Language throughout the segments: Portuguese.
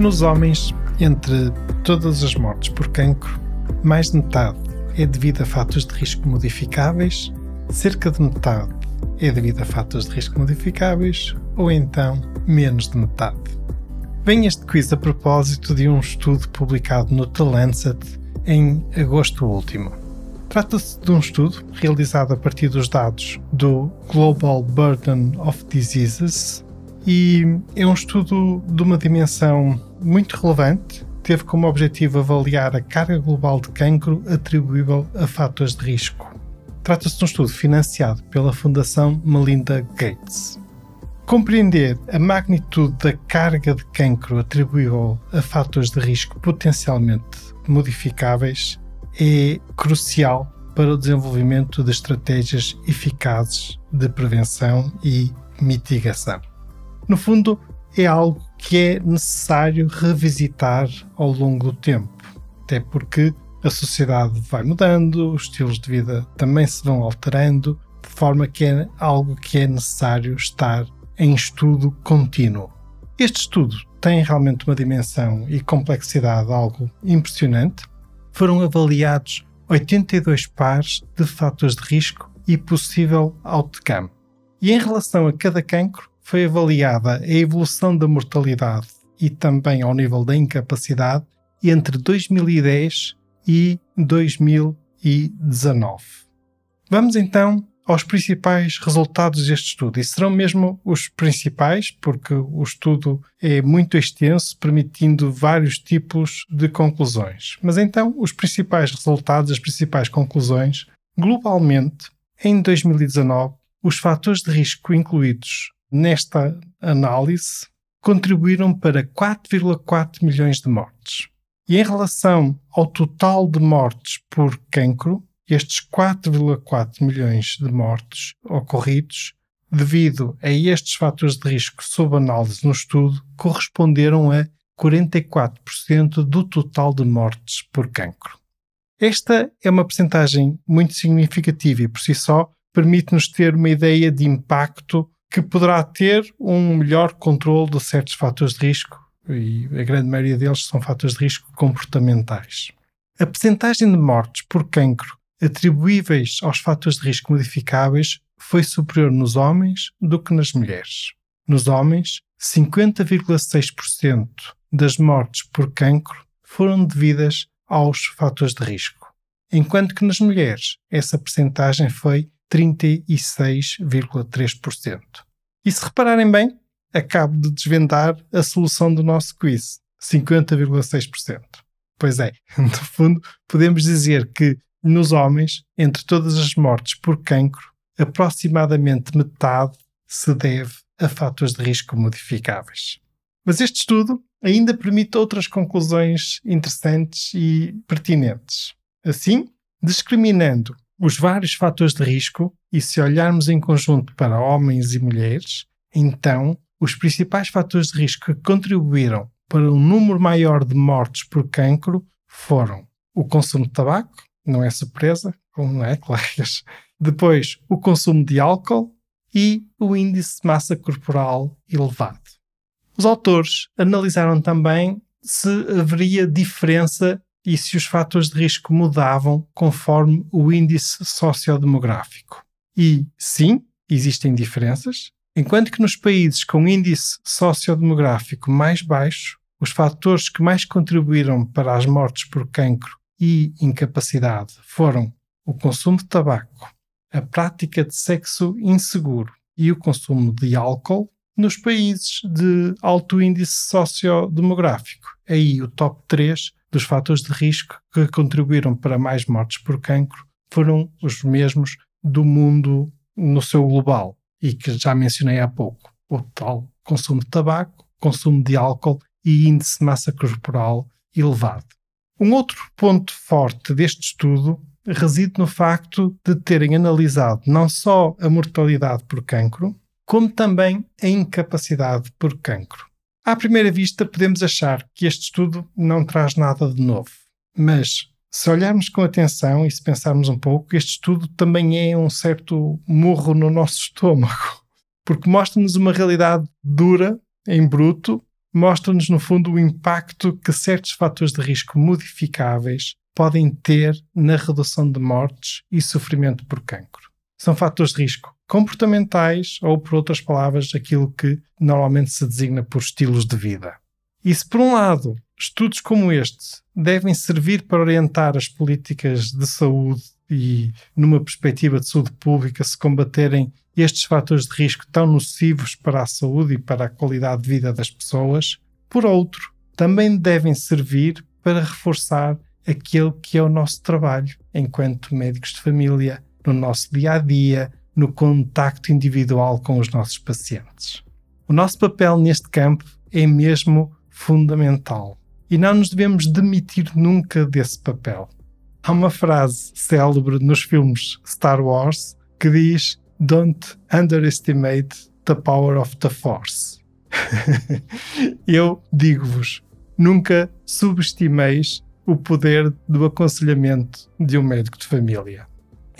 Nos homens, entre todas as mortes por cancro, mais de metade é devido a fatores de risco modificáveis, cerca de metade é devido a fatores de risco modificáveis ou então menos de metade. Vem este quiz a propósito de um estudo publicado no The Lancet em agosto último. Trata-se de um estudo realizado a partir dos dados do Global Burden of Diseases e é um estudo de uma dimensão muito relevante. Teve como objetivo avaliar a carga global de cancro atribuível a fatores de risco. Trata-se de um estudo financiado pela Fundação Melinda Gates. Compreender a magnitude da carga de cancro atribuível a fatores de risco potencialmente modificáveis é crucial para o desenvolvimento de estratégias eficazes de prevenção e mitigação. No fundo, é algo que é necessário revisitar ao longo do tempo, até porque a sociedade vai mudando, os estilos de vida também se vão alterando, de forma que é algo que é necessário estar em estudo contínuo. Este estudo tem realmente uma dimensão e complexidade algo impressionante. Foram avaliados 82 pares de fatores de risco e possível outcome. E em relação a cada cancro, foi avaliada a evolução da mortalidade e também ao nível da incapacidade entre 2010 e 2019. Vamos então aos principais resultados deste estudo, e serão mesmo os principais, porque o estudo é muito extenso, permitindo vários tipos de conclusões. Mas então, os principais resultados, as principais conclusões, globalmente, em 2019, os fatores de risco incluídos nesta análise, contribuíram para 4,4 milhões de mortes. E em relação ao total de mortes por cancro, estes 4,4 milhões de mortes ocorridos, devido a estes fatores de risco sob análise no estudo, corresponderam a 44% do total de mortes por cancro. Esta é uma percentagem muito significativa e, por si só, permite-nos ter uma ideia de impacto que poderá ter um melhor controle de certos fatores de risco, e a grande maioria deles são fatores de risco comportamentais. A percentagem de mortes por cancro atribuíveis aos fatores de risco modificáveis foi superior nos homens do que nas mulheres. Nos homens, 50,6% das mortes por cancro foram devidas aos fatores de risco, enquanto que nas mulheres essa percentagem foi 36,3%. E se repararem bem, acabo de desvendar a solução do nosso quiz: 50,6%. Pois é, no fundo, podemos dizer que nos homens, entre todas as mortes por cancro, aproximadamente metade se deve a fatores de risco modificáveis. Mas este estudo ainda permite outras conclusões interessantes e pertinentes. Assim, discriminando os vários fatores de risco, e se olharmos em conjunto para homens e mulheres, então os principais fatores de risco que contribuíram para um número maior de mortes por cancro foram o consumo de tabaco, não é surpresa, como não é, colegas? Depois, o consumo de álcool e o índice de massa corporal elevado. Os autores analisaram também se haveria diferença e se os fatores de risco mudavam conforme o índice sociodemográfico. E sim, existem diferenças, enquanto que nos países com índice sociodemográfico mais baixo, os fatores que mais contribuíram para as mortes por cancro e incapacidade foram o consumo de tabaco, a prática de sexo inseguro e o consumo de álcool, nos países de alto índice sociodemográfico. Aí o top 3 dos fatores de risco que contribuíram para mais mortes por cancro foram os mesmos do mundo no seu global e que já mencionei há pouco, o tal consumo de tabaco, consumo de álcool e índice de massa corporal elevado. Um outro ponto forte deste estudo reside no facto de terem analisado não só a mortalidade por cancro, como também a incapacidade por cancro. À primeira vista, podemos achar que este estudo não traz nada de novo, mas se olharmos com atenção e se pensarmos um pouco, este estudo também é um certo murro no nosso estômago, porque mostra-nos uma realidade dura, em bruto, mostra-nos, no fundo, o impacto que certos fatores de risco modificáveis podem ter na redução de mortes e sofrimento por cancro. São fatores de risco comportamentais ou, por outras palavras, aquilo que normalmente se designa por estilos de vida. E se, por um lado, estudos como este devem servir para orientar as políticas de saúde e, numa perspectiva de saúde pública, se combaterem estes fatores de risco tão nocivos para a saúde e para a qualidade de vida das pessoas, por outro, também devem servir para reforçar aquele que é o nosso trabalho enquanto médicos de família, no nosso dia a dia, no contacto individual com os nossos pacientes. O nosso papel neste campo é mesmo fundamental e não nos devemos demitir nunca desse papel. Há uma frase célebre nos filmes Star Wars que diz: Don't underestimate the power of the Force. Eu digo-vos: nunca subestimeis o poder do aconselhamento de um médico de família.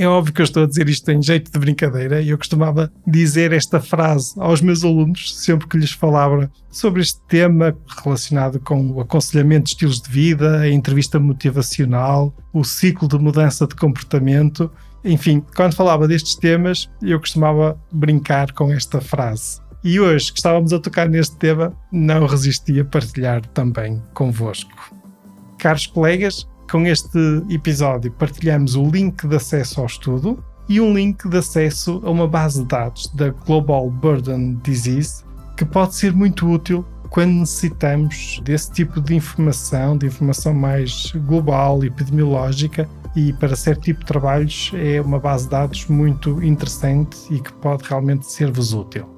É óbvio que eu estou a dizer isto em jeito de brincadeira e eu costumava dizer esta frase aos meus alunos sempre que lhes falava sobre este tema relacionado com o aconselhamento de estilos de vida, a entrevista motivacional, o ciclo de mudança de comportamento. Enfim, quando falava destes temas, eu costumava brincar com esta frase. E hoje que estávamos a tocar neste tema, não resisti a partilhar também convosco. Caros colegas, com este episódio, partilhamos o link de acesso ao estudo e um link de acesso a uma base de dados da Global Burden Disease, que pode ser muito útil quando necessitamos desse tipo de informação, de informação mais global, epidemiológica, e para certo tipo de trabalhos é uma base de dados muito interessante e que pode realmente ser-vos útil.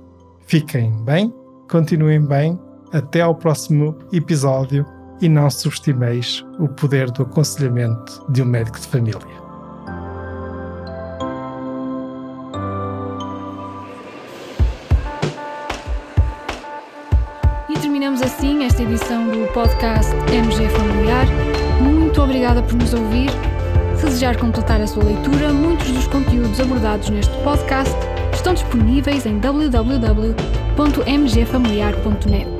Fiquem bem, continuem bem, até ao próximo episódio e não subestimeis o poder do aconselhamento de um médico de família. E terminamos assim esta edição do podcast MG Familiar. Muito obrigada por nos ouvir. Se desejar completar a sua leitura, muitos dos conteúdos abordados neste podcast estão disponíveis em www.mgfamiliar.net.